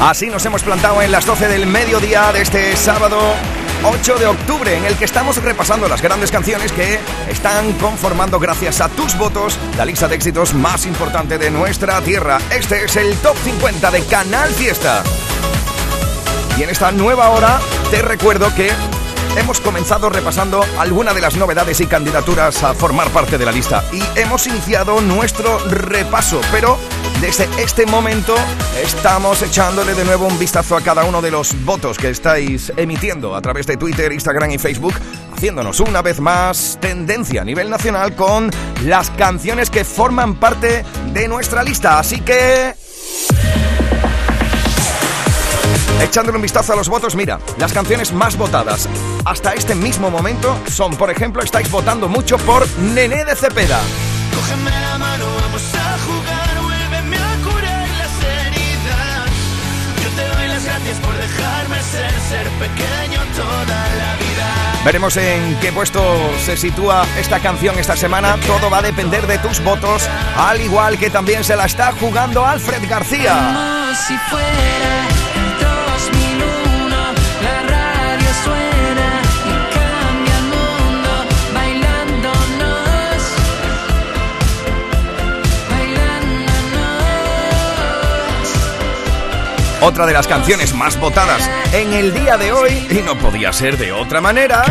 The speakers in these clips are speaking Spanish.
Así nos hemos plantado en las 12 del mediodía de este sábado 8 de octubre, en el que estamos repasando las grandes canciones que están conformando, gracias a tus votos, la lista de éxitos más importante de nuestra tierra. Este es el Top 50 de Canal Fiesta. Y en esta nueva hora te recuerdo que hemos comenzado repasando algunas de las novedades y candidaturas a formar parte de la lista. Y hemos iniciado nuestro repaso, pero desde este momento estamos echándole de nuevo un vistazo a cada uno de los votos que estáis emitiendo a través de Twitter, Instagram y Facebook, haciéndonos una vez más tendencia a nivel nacional con las canciones que forman parte de nuestra lista. Así que... Echándole un vistazo a los votos, mira, las canciones más votadas hasta este mismo momento son, por ejemplo, estáis votando mucho por Nené de Cepeda. Cógeme por dejarme ser, ser pequeño toda la vida. Veremos en qué puesto se sitúa esta canción esta semana. Todo va a depender de tus votos, al igual que también se la está jugando Alfred García. si fuera otra de las canciones más votadas en el día de hoy y no podía ser de otra manera.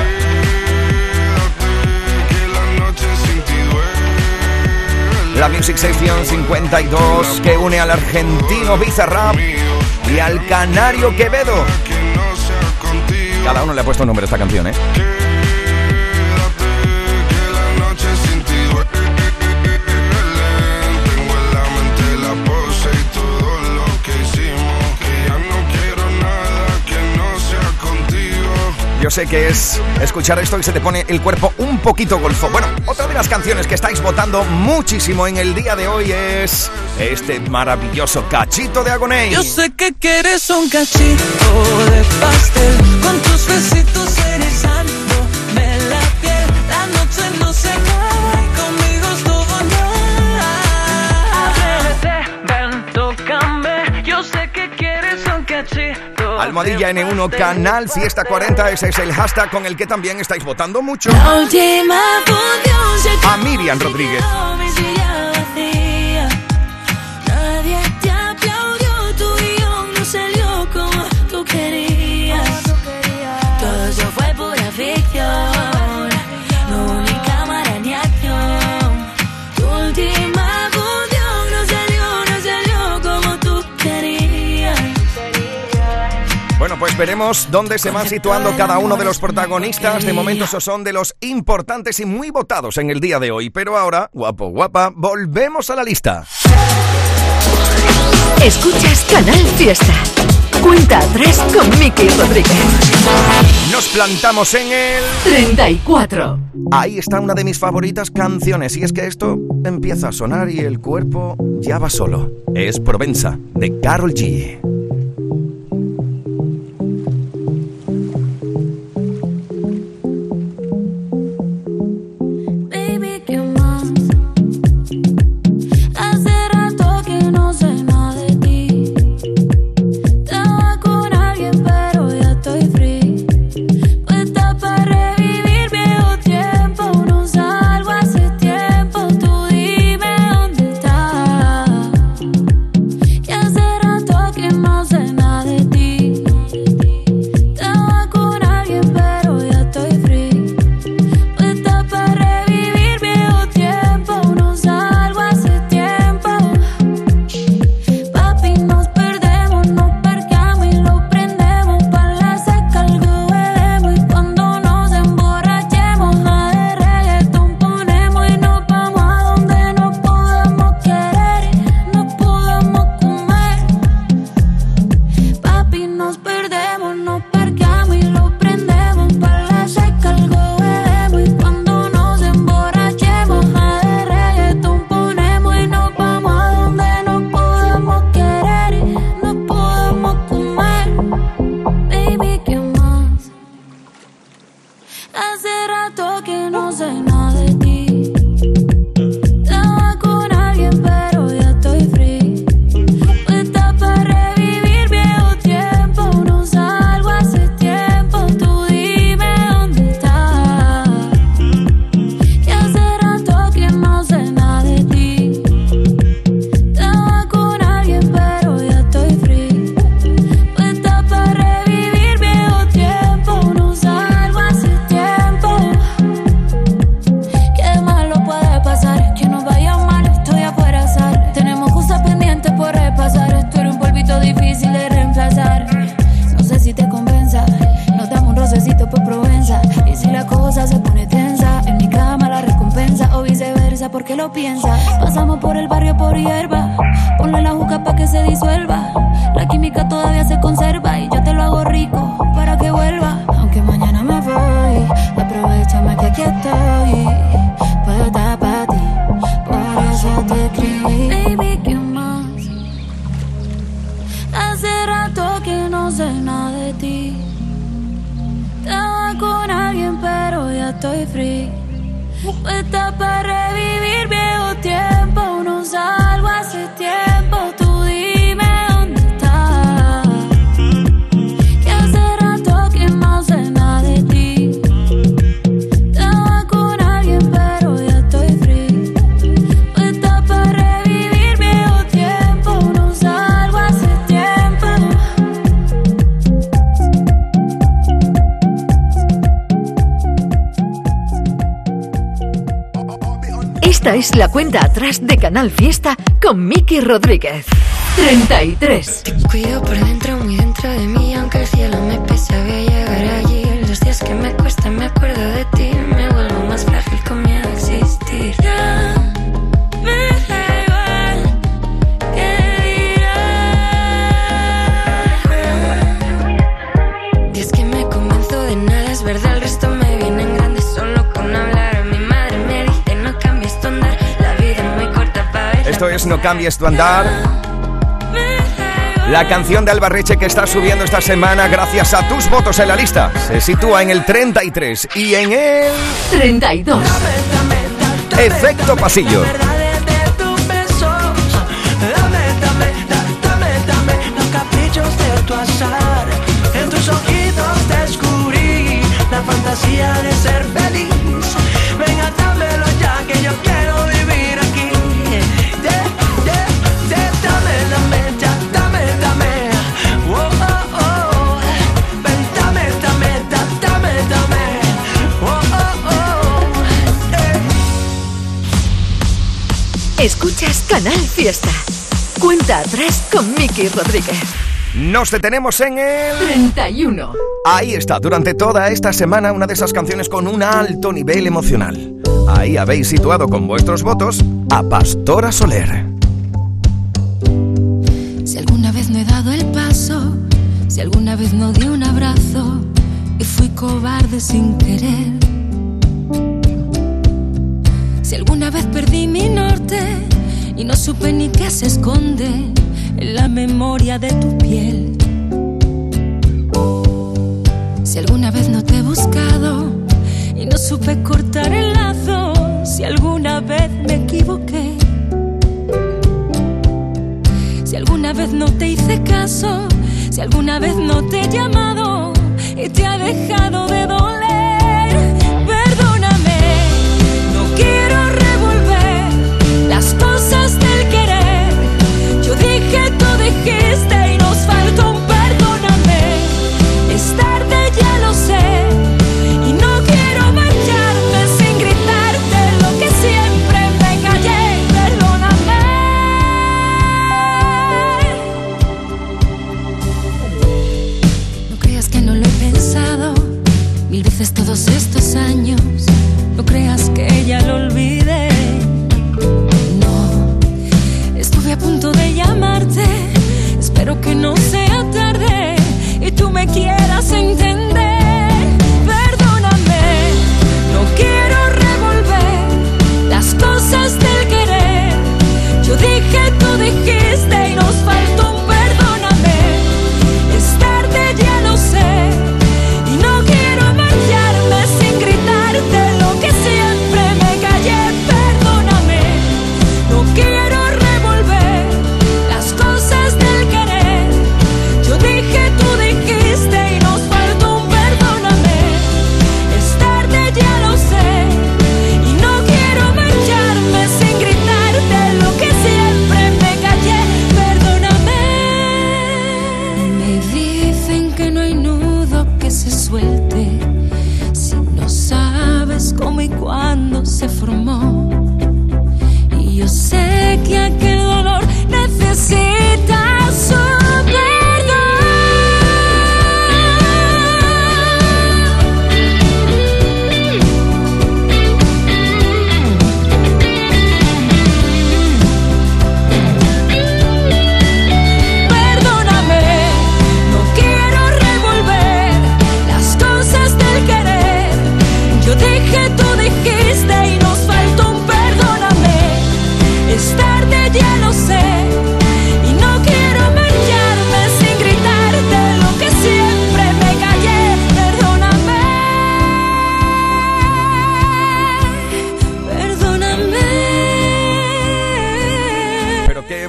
La Music Session 52 que une al argentino Bizarrap y al canario Quevedo. Cada uno le ha puesto un nombre a esta canción, ¿eh? Yo sé que es escuchar esto y se te pone el cuerpo un poquito golfo. Bueno, otra de las canciones que estáis votando muchísimo en el día de hoy es este maravilloso cachito de Agoné. Yo sé que quieres un cachito de pastel con tus besitos erizando Almohadilla N1 Canal Fiesta 40, ese es el hashtag con el que también estáis votando mucho. A Miriam Rodríguez. Pues veremos dónde se van situando cada uno de los protagonistas. De momento esos son de los importantes y muy votados en el día de hoy. Pero ahora, guapo, guapa, volvemos a la lista. Escuchas Canal Fiesta. Cuenta 3 con Mickey Rodríguez. Nos plantamos en el 34. Ahí está una de mis favoritas canciones y es que esto empieza a sonar y el cuerpo ya va solo. Es Provenza de Carol G. porque lo piensa. Pasamos por el barrio por hierba. Atrás de Canal Fiesta con Miki Rodríguez. 33. Cuido por dentro, muy dentro de mí, aunque No cambies tu andar. La canción de Albarreche que está subiendo esta semana gracias a tus votos en la lista se sitúa en el 33 y en el 32. efecto pasillo. Canal Fiesta. Cuenta atrás con Miki Rodríguez. Nos detenemos en el... 31. Ahí está, durante toda esta semana una de esas canciones con un alto nivel emocional. Ahí habéis situado con vuestros votos a Pastora Soler. Si alguna vez no he dado el paso, si alguna vez no di un abrazo y fui cobarde sin querer. Si alguna vez perdí mi norte y no supe ni qué se esconde en la memoria de tu piel. Si alguna vez no te he buscado y no supe cortar el lazo, si alguna vez me equivoqué. Si alguna vez no te hice caso, si alguna vez no te he llamado y te ha dejado de doler, perdóname, no quiero revolver las Mil veces todos estos años, no creas que ya lo olvidé. No, estuve a punto de llamarte, espero que no sea tarde y tú me quieras entender.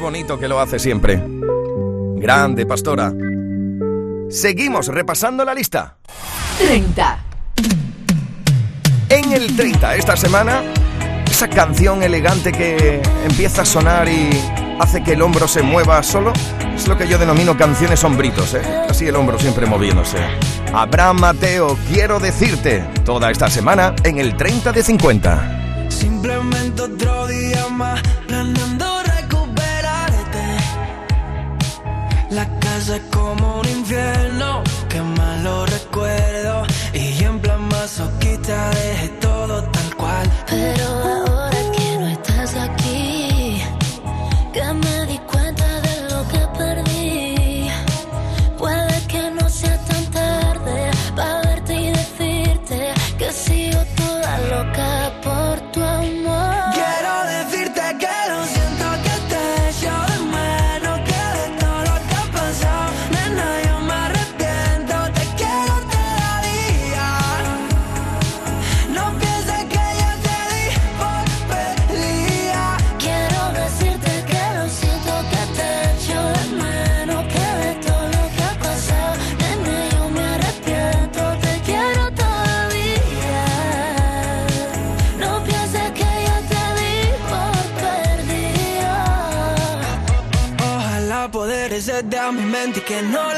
Bonito que lo hace siempre. Grande, pastora. Seguimos repasando la lista. 30. En el 30 esta semana, esa canción elegante que empieza a sonar y hace que el hombro se mueva solo, es lo que yo denomino canciones hombritos, ¿eh? Así el hombro siempre moviéndose. Abraham Mateo, quiero decirte, toda esta semana en el 30 de 50. Simplemente otro día más, es como un infierno, que malo recuerdo. Y en plan masoquista dejé todo tal cual. Pero que no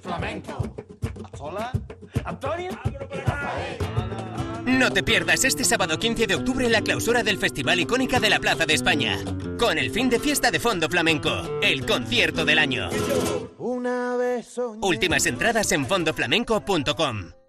Flamenco. Hola. Antonio. No te pierdas este sábado 15 de octubre la clausura del Festival Icónica de la Plaza de España. Con el fin de fiesta de Fondo Flamenco, el concierto del año. Una vez soñé. Últimas entradas en fondoflamenco.com.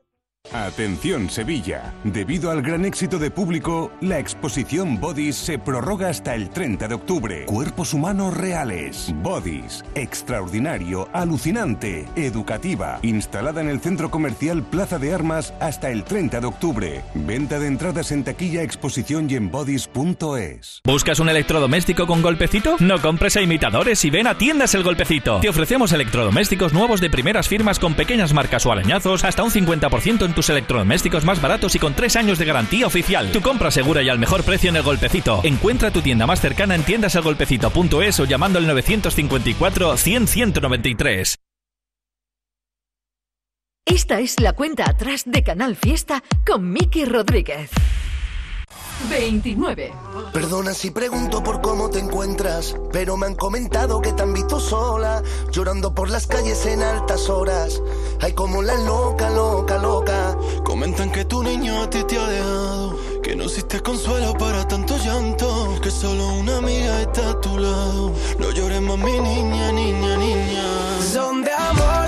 Atención Sevilla. Debido al gran éxito de público, la exposición Bodies se prorroga hasta el 30 de octubre. Cuerpos humanos reales. Bodies. Extraordinario, alucinante, educativa. Instalada en el centro comercial Plaza de Armas hasta el 30 de octubre. Venta de entradas en taquilla, exposición y en bodies.es. ¿Buscas un electrodoméstico con golpecito? No compres a imitadores y ven a Tiendas El Golpecito. Te ofrecemos electrodomésticos nuevos de primeras firmas con pequeñas marcas o arañazos hasta un 50% en tus electrodomésticos más baratos y con 3 años de garantía oficial. Tu compra segura y al mejor precio en El Golpecito. Encuentra tu tienda más cercana en tiendaselgolpecito.es o llamando al 954 100 193. Esta es la cuenta atrás de Canal Fiesta con Miki Rodríguez. 29. Perdona si pregunto por cómo te encuentras, pero me han comentado que te han visto sola, llorando por las calles en altas horas. Ay, como la loca, loca, loca. Comentan que tu niño a ti te ha dejado, que no existe consuelo para tanto llanto, que solo una amiga está a tu lado. No llores más, mi niña, niña, niña. Son de amores,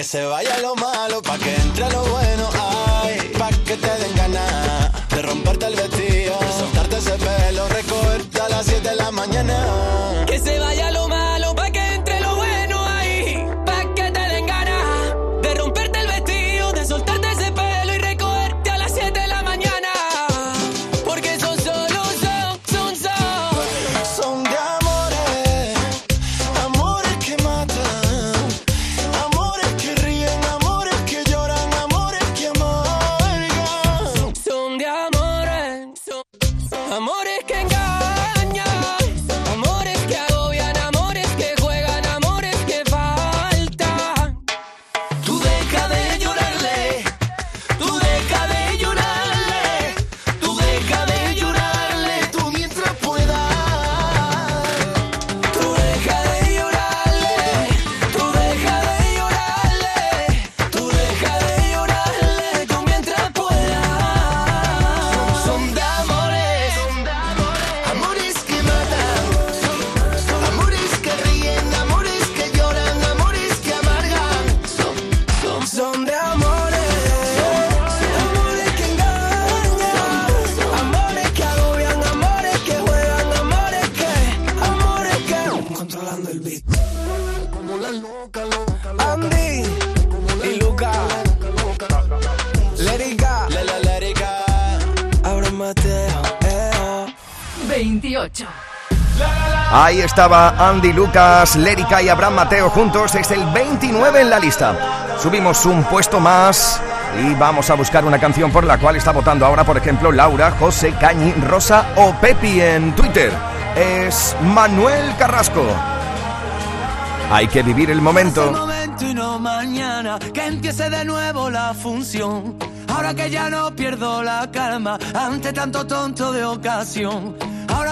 que se vaya lo malo, pa' que entre lo bueno, Andy Lucas, Lérica y Abraham Mateo juntos. Es el 29 en la lista. Subimos un puesto más y vamos a buscar una canción por la cual está votando ahora, por ejemplo, Laura, José, Cañi, Rosa o Pepi en Twitter. Es Manuel Carrasco. Hay que vivir el momento. mañana, que empiece de nuevo la función. Ahora que ya no pierdo la calma ante tanto tonto de ocasión.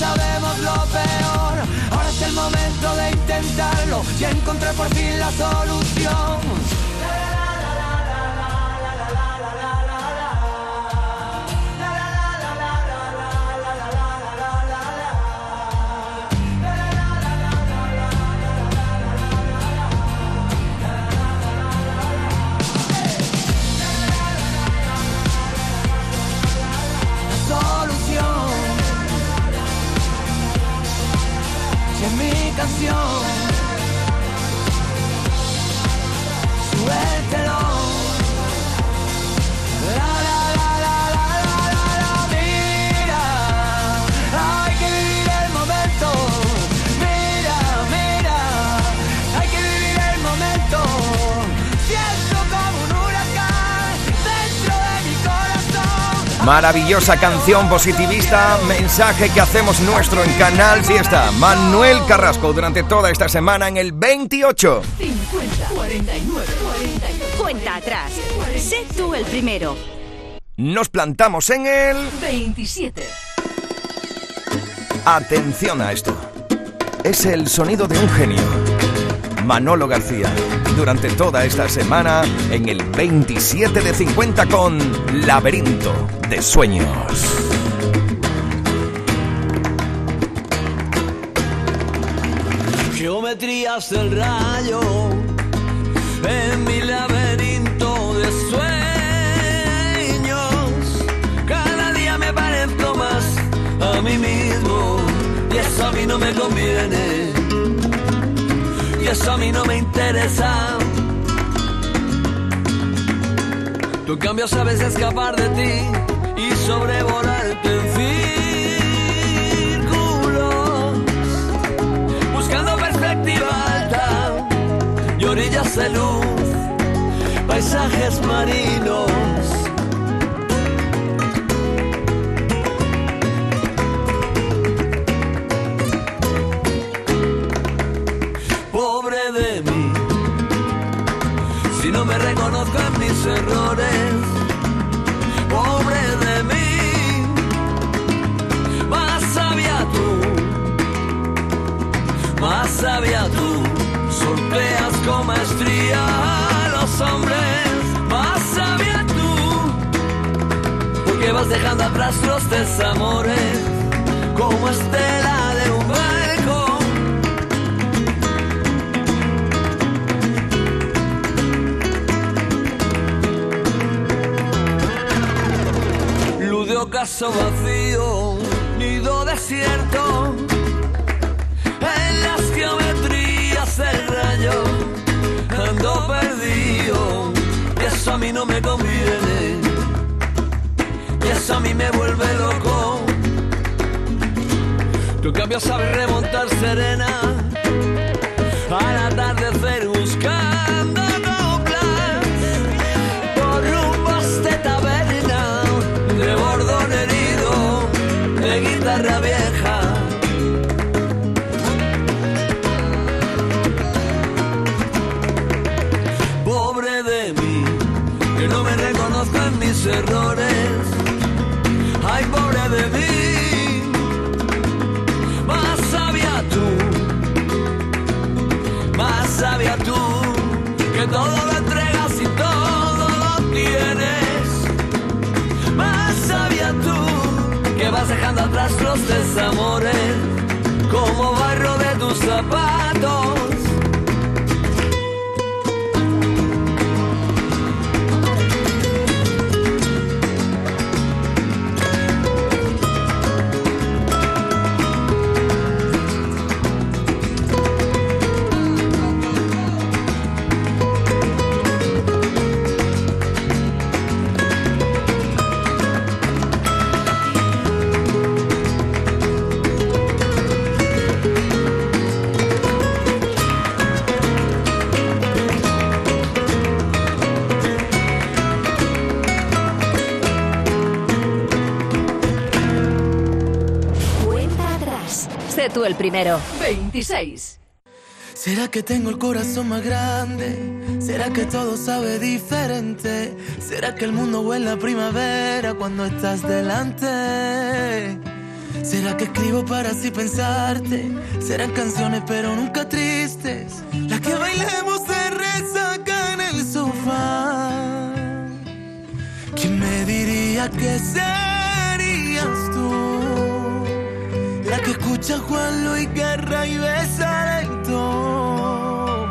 sabemos lo peor, ahora es el momento de intentarlo y encontrar por fin la solución. Maravillosa canción positivista, mensaje que hacemos nuestro en Canal Fiesta. Manuel Carrasco durante toda esta semana en el 28. 50, 49, 49. Cuenta atrás. Sé tú el primero. Nos plantamos en el... 27. Atención a esto. Es el sonido de un genio. Manolo García. Durante toda esta semana en el 27 de 50 con Laberinto de Sueños. Geometrías del rayo en mi laberinto de sueños. Cada día me parezco más a mí mismo y eso a mí no me conviene. Eso a mí no me interesa. Tú cambio sabes escapar de ti y sobrevolarte en círculos buscando perspectiva alta y orillas de luz, paisajes marinos. Mis errores. Pobre de mí, más sabia tú más sabia tú, sorteas con maestría a los hombres, más sabia tú, porque vas dejando atrás los desamores, como estela ocaso vacío, nido desierto. En las geometrías del rayo ando perdido y eso a mí no me conviene y eso a mí me vuelve loco. En cambio sabes remontar serena al atardecer Pobre de mí, que no me reconozco en mis errores. Ay, pobre de mí, más sabia tú, más sabia tú que todo dejando atrás los desamores, como barro de tus zapatos. Sé tú el primero. 26. ¿Será que tengo el corazón más grande? ¿Será que todo sabe diferente? ¿Será que el mundo huele a primavera cuando estás delante? ¿Será que escribo para así pensarte? Serán canciones pero nunca tristes. Las que bailemos de resaca en el sofá. ¿Quién me diría que serías escucha Juan Luis Guerra y besa lento.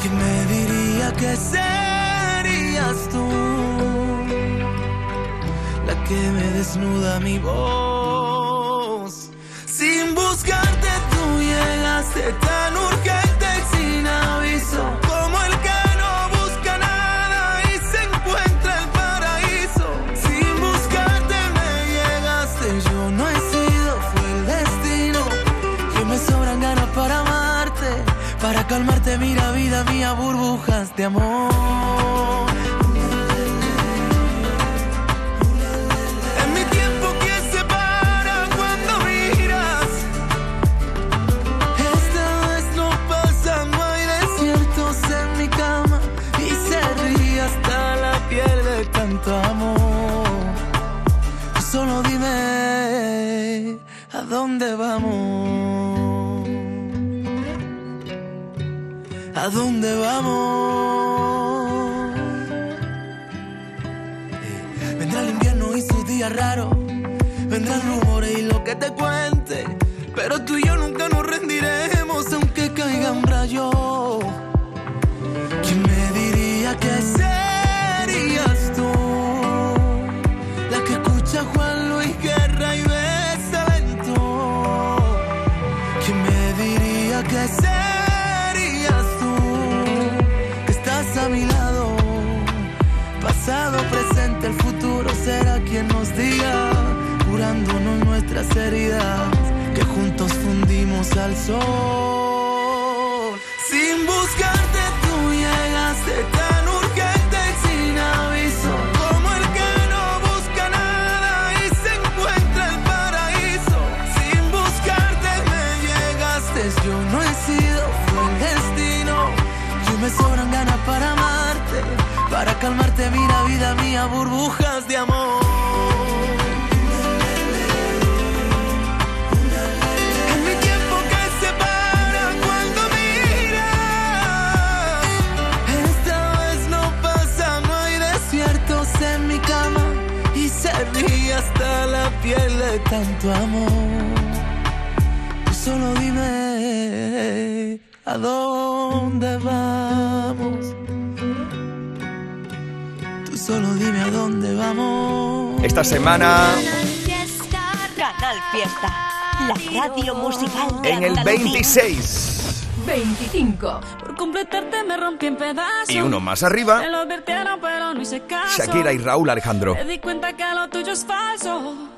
¿Quién me diría que serías tú? La que me desnuda mi voz. Sin buscarte tú llegaste tan calmarte, mira vida mía, burbujas de amor. ¿A dónde vamos? Vendrá el invierno y sus días raros. Vendrán rumores y lo que te cuente. Pero tú y nuestras heridas, que juntos fundimos al sol. Sin buscarte tú llegaste tan urgente y sin aviso, como el que no busca nada y se encuentra el paraíso. Sin buscarte me llegaste, yo no he sido, fue destino. Yo me sobran ganas para amarte, para calmarte, mira vida mía, burbujas de amor. Tanto amor. Tú solo dime a dónde vamos. Tú solo dime a dónde vamos. Esta semana, Canal Fiesta. La radio musical de en el Andalucía. 26. 25. Por completarte me rompí en pedazos. Y uno más arriba, Me lo advirtieron, pero no hice caso. Shakira y Raúl Alejandro. Me di cuenta que lo tuyo es falso.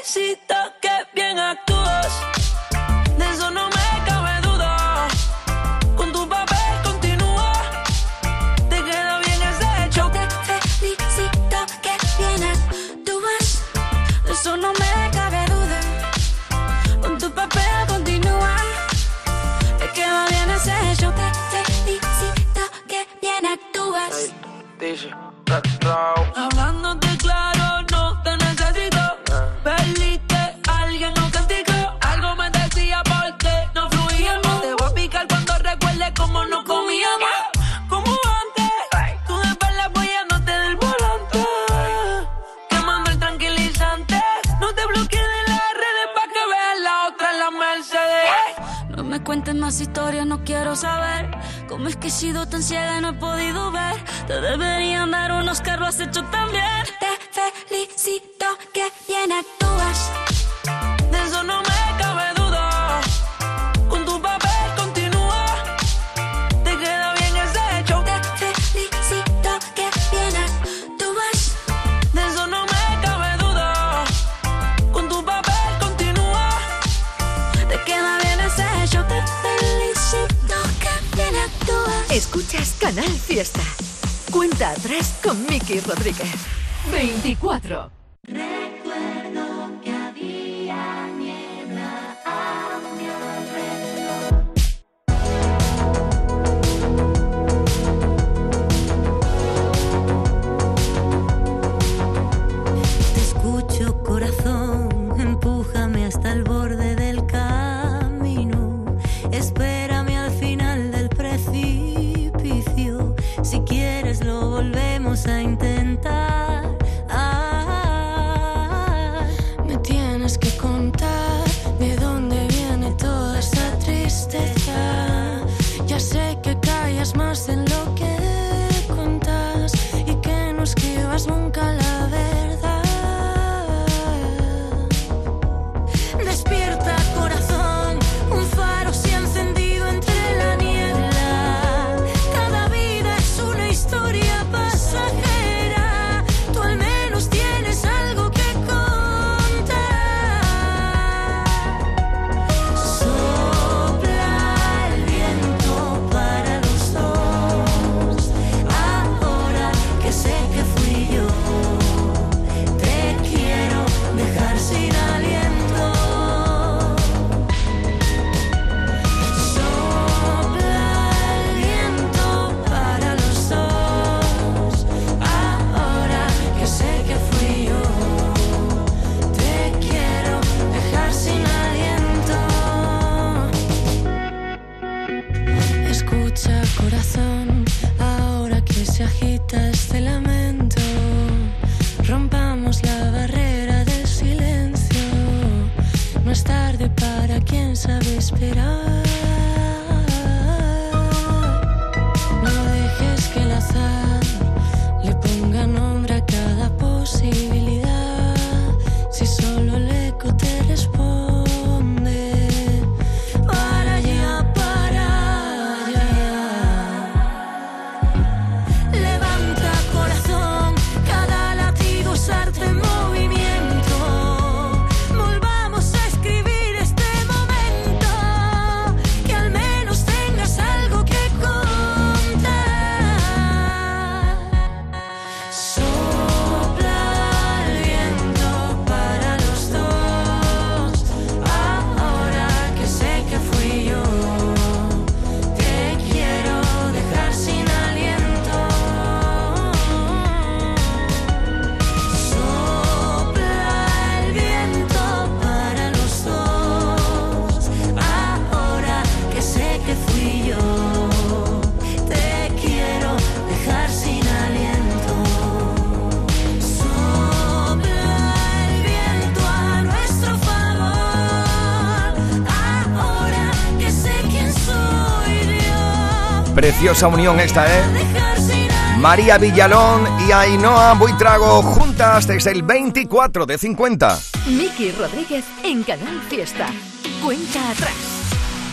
felicito, que bien actúas. Preciosa unión esta, ¿eh? María Villalón y Ainhoa Buitrago juntas desde el 24 de 50. Miki Rodríguez en Canal Fiesta. Cuenta atrás.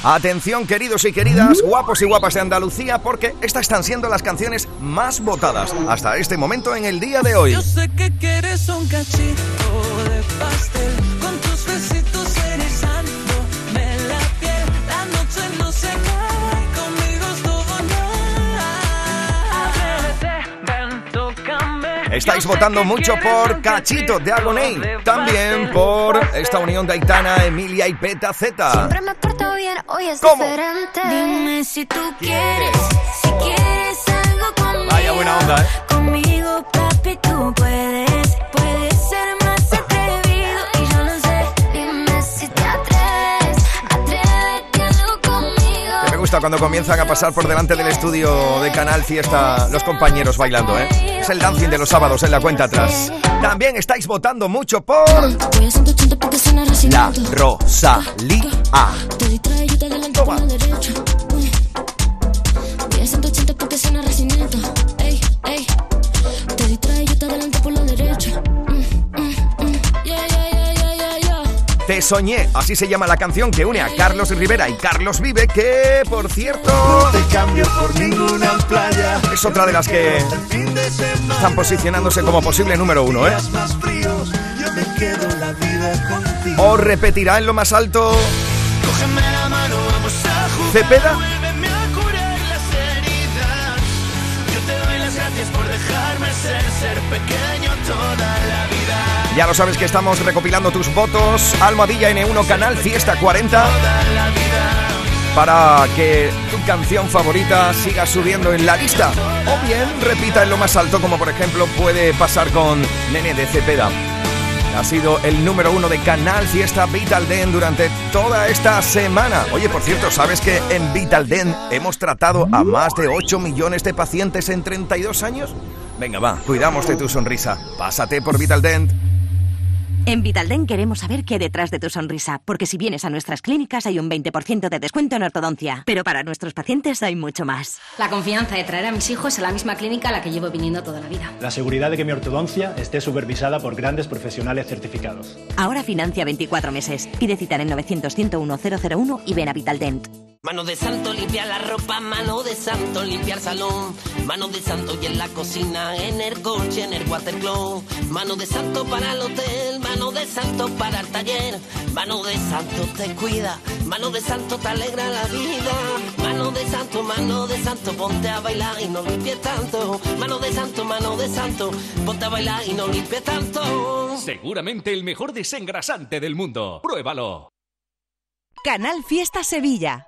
Atención queridos y queridas, guapos y guapas de Andalucía, porque estas están siendo las canciones más votadas hasta este momento en el día de hoy. Yo sé que quieres un cachito de pastel con Estáis votando mucho por Cachito de Agoney, también por esta unión de Aitana, Emilia y Peta Z. Siempre me porto bien, hoy es ¿Cómo? diferente. Dime si tú quieres, si quieres algo conmigo. Vaya buena onda, ¿eh? Conmigo, papi, tú puedes, puedes gusta cuando comienzan a pasar por delante del estudio de Canal Fiesta los compañeros bailando, ¿eh? Es el dancing de los sábados en la cuenta atrás. También estáis votando mucho por Voy a 180 porque suena la. Rosalía. Te distrae, yo te adelanto por la derecha. Voy a 180 porque suena recinto. Ey, ey. Te distrae, yo te adelanto por la derecha. Te soñé, así se llama la canción que une a Carlos Rivera y Carlos Vive, que por cierto te cambio por ninguna playa. es otra de las que están posicionándose como posible número uno, ¿eh? O repetirá en lo más alto Cógeme la mano, vamos a jugar. Cepeda. Por dejarme ser, ser pequeño toda. Ya lo sabes que estamos recopilando tus votos. Almohadilla N1 Canal Fiesta 40. Para que tu canción favorita siga subiendo en la lista. O bien repita en lo más alto, como por ejemplo puede pasar con Nene de Cepeda. Ha sido el número uno de Canal Fiesta Vital Den durante toda esta semana. Oye, por cierto, ¿sabes que en Vital Den hemos tratado a más de 8 millones de pacientes en 32 años? Venga, va, cuidamos de tu sonrisa. Pásate por Vital Dent. En Vitaldent queremos saber qué hay detrás de tu sonrisa, porque si vienes a nuestras clínicas hay un 20% de descuento en ortodoncia, pero para nuestros pacientes hay mucho más. La confianza de traer a mis hijos a la misma clínica a la que llevo viniendo toda la vida. La seguridad de que mi ortodoncia esté supervisada por grandes profesionales certificados. Ahora financia 24 meses. Pide cita en 900 101 001 y ven a Vitaldent. Mano de santo limpia la ropa, mano de santo limpia el salón, mano de santo y en la cocina, en el coche, en el watercloak, mano de santo para el hotel, mano de santo para el taller, mano de santo te cuida, mano de santo te alegra la vida, mano de santo, mano de santo, ponte a bailar y no limpies tanto, mano de santo, mano de santo, ponte a bailar y no limpies tanto. Seguramente el mejor desengrasante del mundo. Pruébalo. Canal Fiesta Sevilla.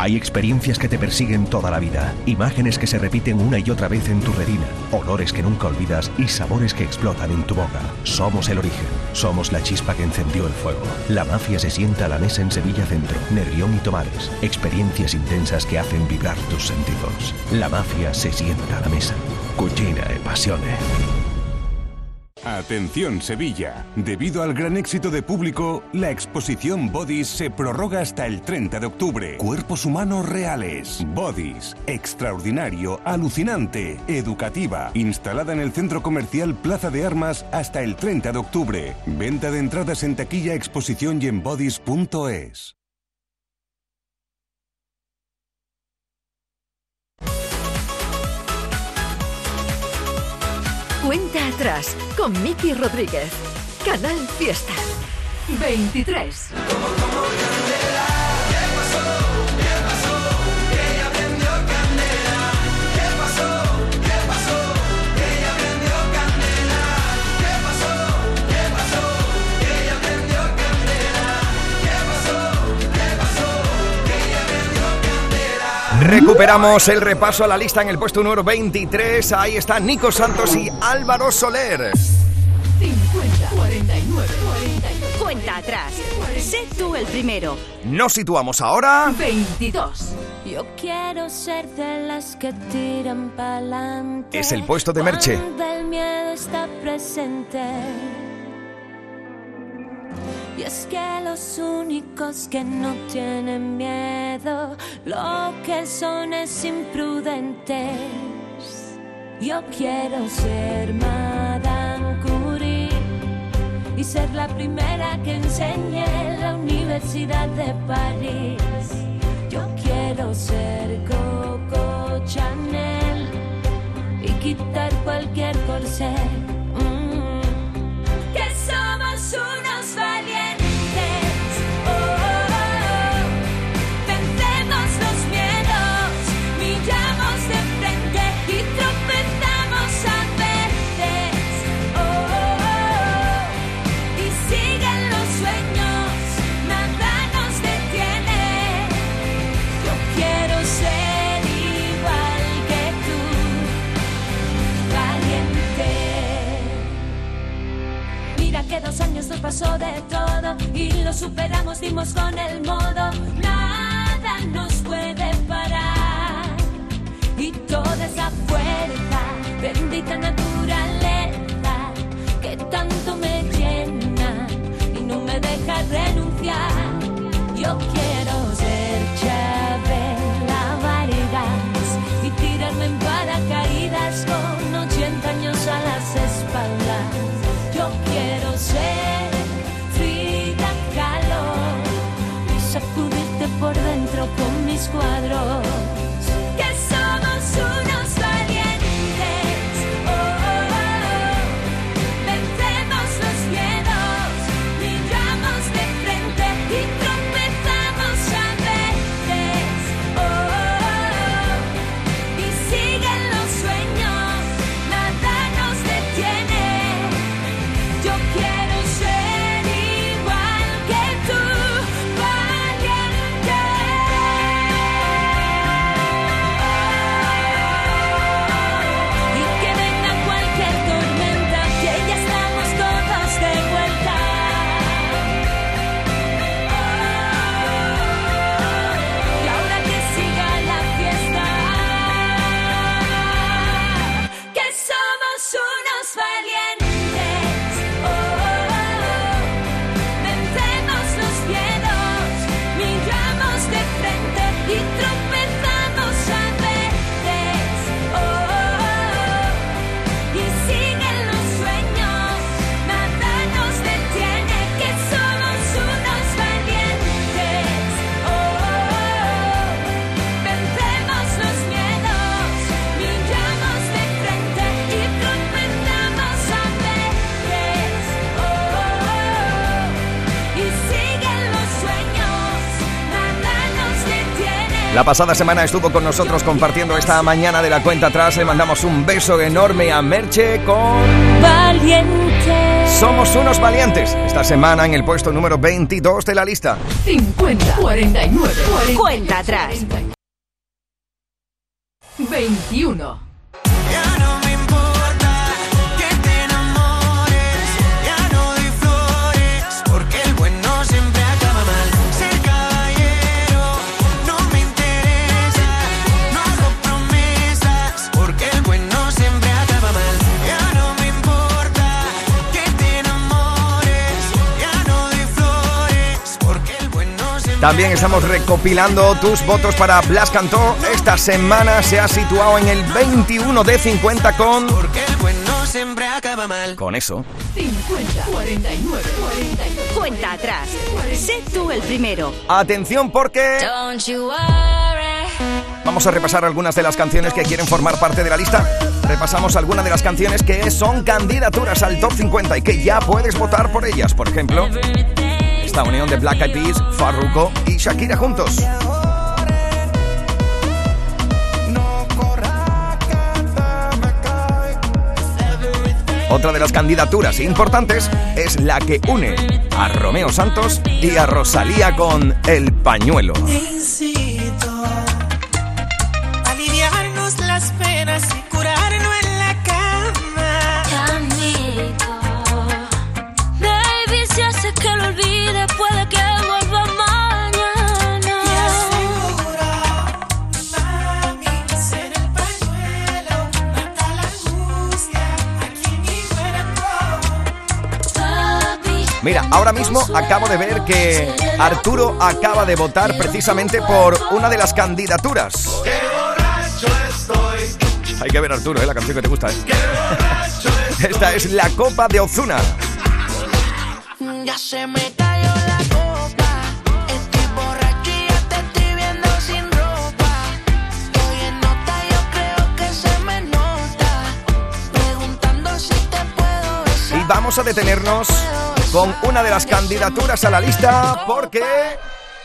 Hay experiencias que te persiguen toda la vida, imágenes que se repiten una y otra vez en tu retina, olores que nunca olvidas y sabores que explotan en tu boca. Somos el origen, somos la chispa que encendió el fuego. La mafia se sienta a la mesa en Sevilla Centro, Nervión y Tomares. Experiencias intensas que hacen vibrar tus sentidos. La mafia se sienta a la mesa. Cucina e passione. Atención Sevilla. Debido al gran éxito de público, la exposición Bodies se prorroga hasta el 30 de octubre. Cuerpos humanos reales. Bodies. Extraordinario, alucinante, educativa. Instalada en el centro comercial Plaza de Armas hasta el 30 de octubre. Venta de entradas en taquilla, exposición y en bodies.es. Cuenta atrás con Miki Rodríguez. Canal Fiesta. 23. Recuperamos el repaso a la lista en el puesto número 23. Ahí está Nico Santos y Álvaro Soler. 50. 49. Cuenta atrás. Sé tú el primero. Nos situamos ahora. 22. Yo quiero ser de las que tiran pa'lante. Es el puesto de Merche. El miedo está presente. Y es que los únicos que no tienen miedo, lo que son es imprudentes. Yo quiero ser Madame Curie y ser la primera que enseñe en la Universidad de París. Yo quiero ser Coco Chanel y quitar cualquier corsé. Mm. Que somos unos Dos años nos pasó de todo y lo superamos, dimos con el modo. Nada nos puede parar. Y toda esa fuerza, bendita naturaleza, que tanto me llena y no me deja renunciar. Con La pasada semana estuvo con nosotros compartiendo esta mañana de la cuenta atrás. Le mandamos un beso enorme a Merche con Valiente. Somos unos valientes. Esta semana en el puesto número 22 de la lista. 50. 49. Cuenta atrás. 21. También estamos recopilando tus votos para Blas Cantó. Esta semana se ha situado en el 21 de 50 con... Porque el bueno siempre acaba mal. Con eso. 50. 49. 49. Cuenta atrás. Sé tú el primero. Atención porque... Don't you worry. Vamos a repasar algunas de las canciones que quieren formar parte de la lista. Repasamos algunas de las canciones que son candidaturas al top 50 y que ya puedes votar por ellas. Por ejemplo, esta unión de Black Eyed Peas, Farruko y Shakira juntos. Otra de las candidaturas importantes es la que une a Romeo Santos y a Rosalía con El Pañuelo. Ahora mismo acabo de ver que Arturo acaba de votar precisamente por una de las candidaturas. Hay que ver Arturo, ¿eh? la canción que te gusta. ¿eh? Esta es la Copa de Ozuna. Ya se me cayó la copa. Estoy borracho y ya te estoy viendo sin ropa. Estoy en nota, yo creo que se me nota. Preguntando si te puedo besar. Y vamos a detenernos con una de las candidaturas a la lista porque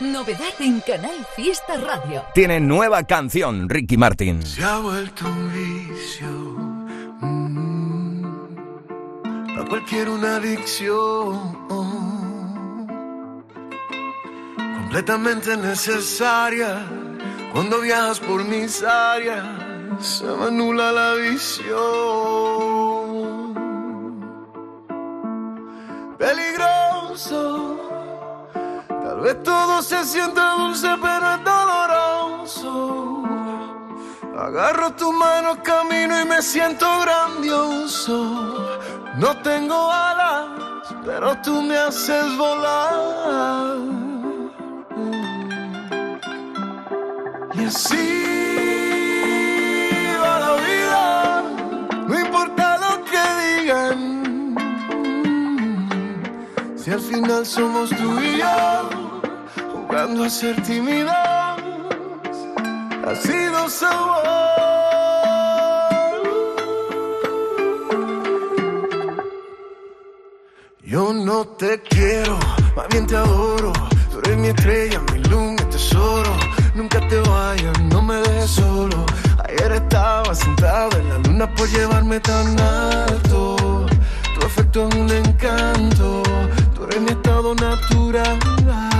Novedad en Canal Fiesta Radio. tiene nueva canción, Ricky Martin. Se ha vuelto un vicio. mm, a cualquier una adicción. Completamente necesaria. Cuando viajas por mis áreas, se me anula la visión. Peligroso. Tal vez todo se sienta dulce, pero es doloroso. Agarro tu mano, camino y me siento grandioso. No tengo alas, pero tú me haces volar. Y así Si al final somos tú y yo, jugando a ser tímidos ha sido sabor. Yo no te quiero, más bien te adoro. Tú eres mi estrella, mi luz, mi tesoro. Nunca te vayas, no me dejes solo. Ayer estaba sentado en la luna por llevarme tan alto. Tu afecto es un encanto, mi estado natural.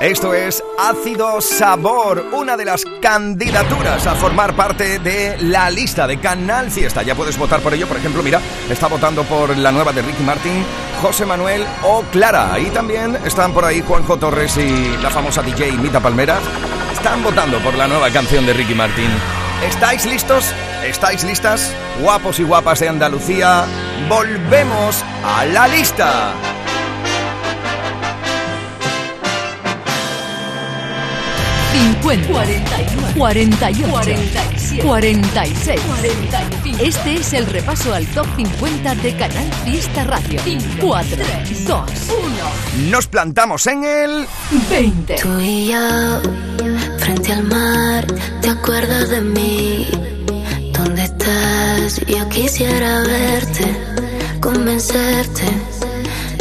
Esto es Ácido Sabor, una de las candidaturas a formar parte de la lista de Canal Fiesta. Ya puedes votar por ello, por ejemplo, mira, está votando por la nueva de Ricky Martin, José Manuel o Clara. Y también están por ahí Juanjo Torres y la famosa DJ Mita Palmera. Están votando por la nueva canción de Ricky Martin. ¿Estáis listos? ¿Estáis listas? Guapos y guapas de Andalucía, volvemos a la lista. 50, 41, 48, 47, 46, 45. Este es el repaso al top 50 de Canal Fiesta Radio. 4, 2, 1. Nos plantamos en el 20. Tú y yo, frente al mar, ¿te acuerdas de mí? ¿Dónde estás? Yo quisiera verte, convencerte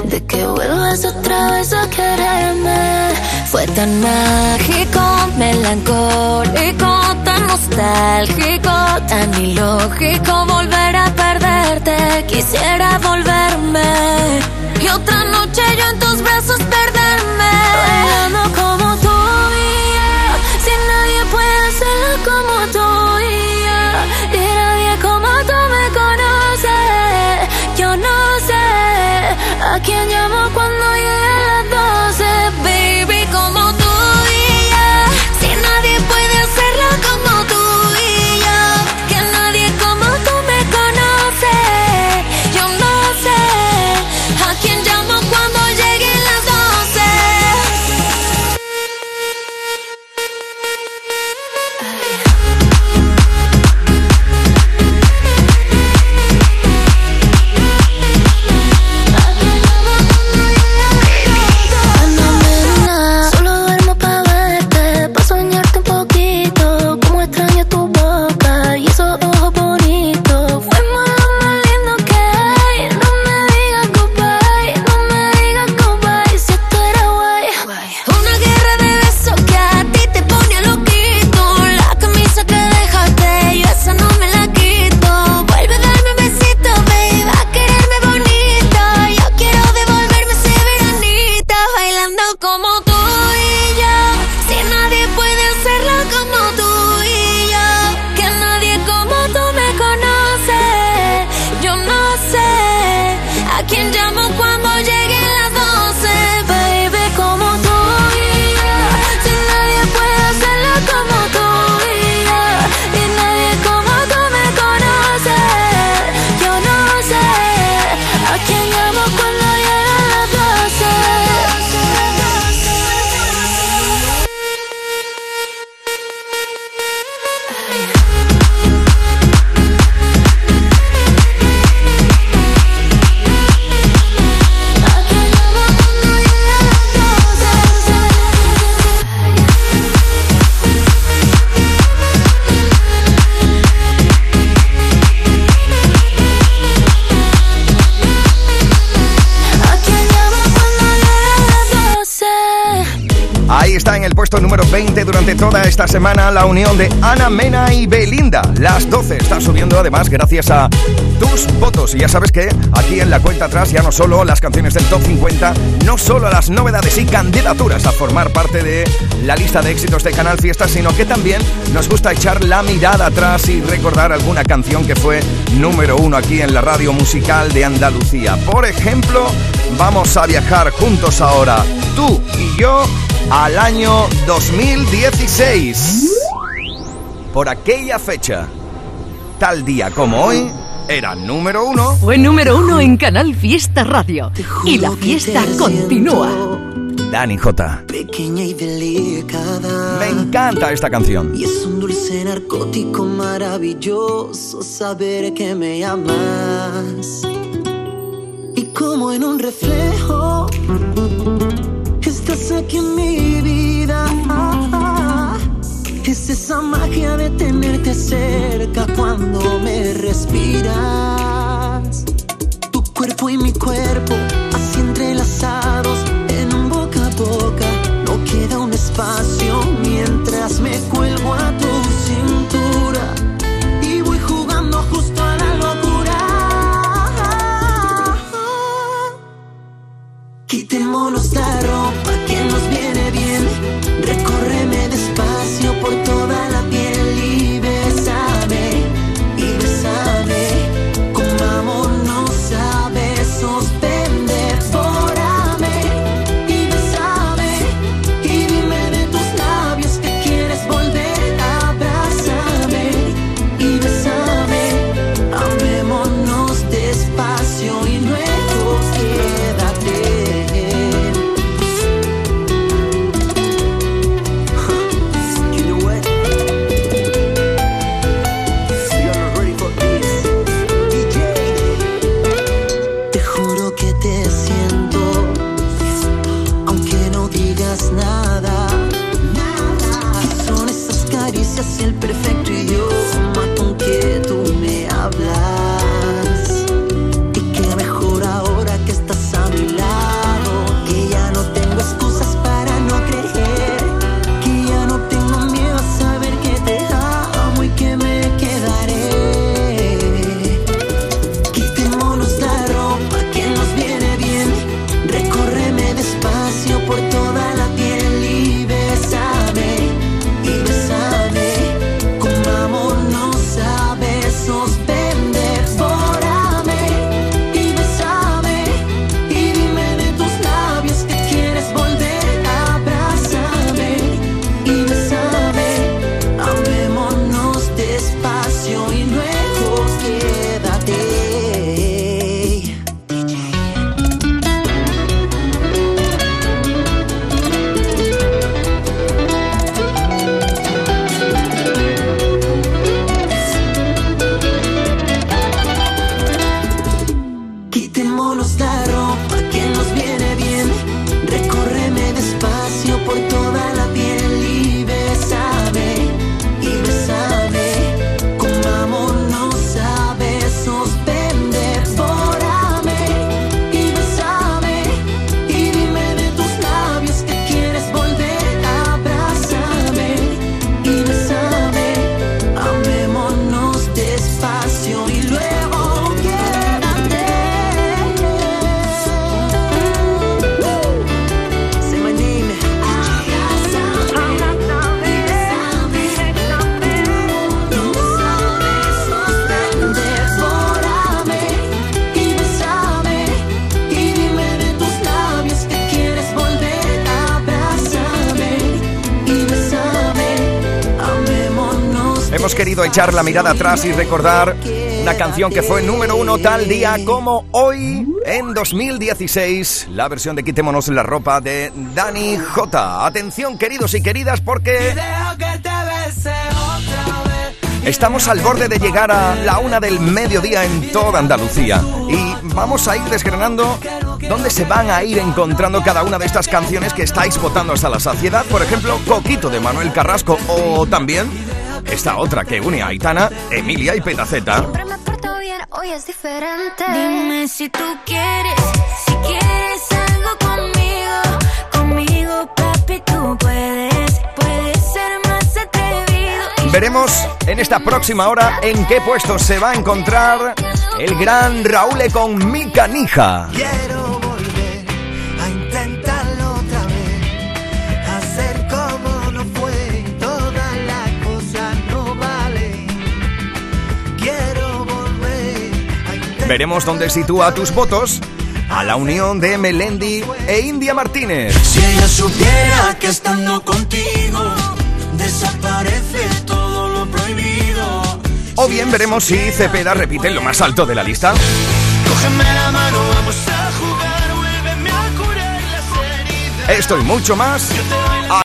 de que vuelvas otra vez a quererme. Fue tan mágico, melancólico, tan nostálgico, tan ilógico volver a perderte. Quisiera volverme y otra noche yo en tus brazos perderme. Esta semana la unión de Ana Mena y Belinda. Las 12 están subiendo además gracias a tus votos. Y ya sabes que aquí en la cuenta atrás ya no solo las canciones del top 50, no solo las novedades y candidaturas a formar parte de la lista de éxitos de Canal Fiesta, sino que también nos gusta echar la mirada atrás y recordar alguna canción que fue número uno aquí en la radio musical de Andalucía. Por ejemplo, vamos a viajar juntos ahora, tú y yo, al año 2016. Por aquella fecha, tal día como hoy, era número uno. Fue número uno en Canal Fiesta Radio. Y la fiesta continúa. Dani J. Pequeña y delicada. Me encanta esta canción. Y es un dulce narcótico maravilloso saber que me amas. Y como en un reflejo, estás aquí en mi vida. Es esa magia de tenerte cerca cuando me respiras. Tu cuerpo y mi cuerpo, así entrelazados en un boca a boca. No queda un espacio mientras me cuelgo a tu cintura. Y voy jugando justo a la locura. Quitémonos la ropa echar la mirada atrás y recordar una canción que fue número uno tal día como hoy, en 2016, la versión de Quitémonos la ropa de Dani J. Atención, queridos y queridas, porque estamos al borde de llegar a la una del mediodía en toda Andalucía y vamos a ir desgranando dónde se van a ir encontrando cada una de estas canciones que estáis votando hasta la saciedad. Por ejemplo, Coquito de Manuel Carrasco o también esta otra que une a Aitana, Emilia y Petaceta. Siempre me porto bien, hoy es diferente. Dime si tú quieres, si quieres algo conmigo, conmigo, papi, tú puedes, puedes ser más atrevido. Veremos en esta próxima hora en qué puesto se va a encontrar el gran Raúl con Mi Canija. Quiero Veremos dónde sitúa tus votos a la unión de Melendi e India Martínez. Si ella supiera que estando contigo desaparece todo lo prohibido. O bien veremos si Cepeda repite lo más alto de la lista. Cógeme la mano, vamos a jugar, vuélveme a curar las heridas. Esto y mucho más